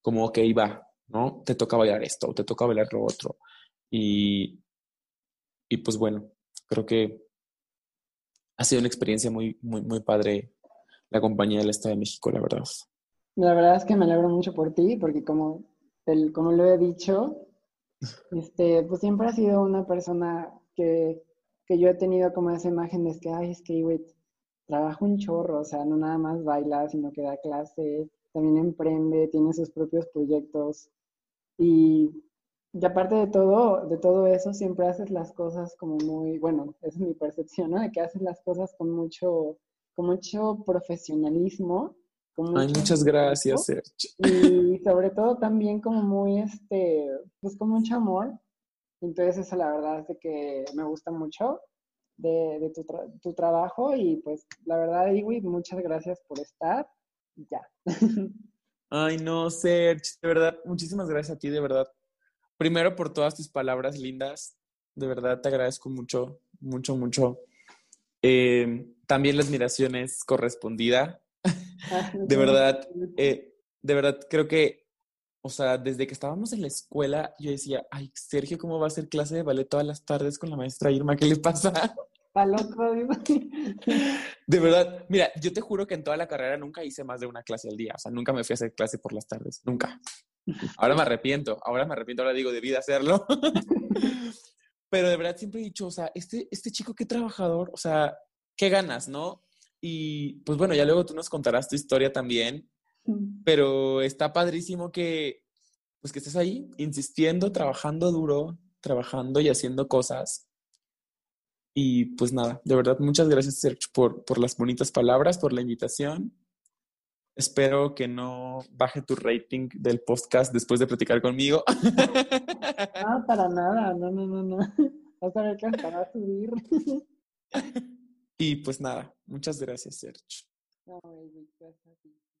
como, ok, va, ¿no? Te toca bailar esto, te toca bailar lo otro. Y, y pues bueno, creo que ha sido una experiencia muy, muy, muy padre la compañía del Estado de México, la verdad. La verdad es que me alegro mucho por ti, porque como, el, como lo he dicho, este, pues siempre ha sido una persona que, que yo he tenido como esa imagen de que, ay, es que, güey, trabaja un chorro, o sea, no nada más baila, sino que da clase, también emprende, tiene sus propios proyectos. Y, y, aparte de todo, de todo eso, siempre haces las cosas como muy, bueno, esa es mi percepción, ¿no? De que haces las cosas con mucho, con mucho profesionalismo Ay, muchas gracias, Sergio. Y sobre todo también como muy, este, pues con mucho amor. Entonces eso la verdad es de que me gusta mucho de, de tu, tu, trabajo y pues la verdad, Iwi, muchas gracias por estar. Ya. Ay, no, Sergio, de verdad, muchísimas gracias a ti, de verdad. Primero por todas tus palabras lindas, de verdad te agradezco mucho, mucho, mucho. Eh, también la admiración es correspondida de verdad, eh, de verdad creo que, o sea, desde que estábamos en la escuela, yo decía, ay, Sergio, ¿cómo va a hacer clase de ballet todas las tardes con la maestra Irma? ¿Qué le pasa? De verdad, mira, yo te juro que en toda la carrera nunca hice más de una clase al día, o sea, nunca me fui a hacer clase por las tardes, nunca. Ahora me arrepiento, ahora me arrepiento, ahora digo, debí de hacerlo. Pero de verdad siempre he dicho, o sea, este, este chico qué trabajador, o sea, qué ganas, ¿no? Y pues bueno, ya luego tú nos contarás tu historia también, pero está padrísimo que pues que estés ahí insistiendo, trabajando duro, trabajando y haciendo cosas. Y pues nada, de verdad, muchas gracias Sergio por, por las bonitas palabras, por la invitación. Espero que no baje tu rating del podcast después de platicar conmigo. No, para nada, no, no, no, no. Vas a ver que hasta va a subir. Y pues nada, muchas gracias, Sergio.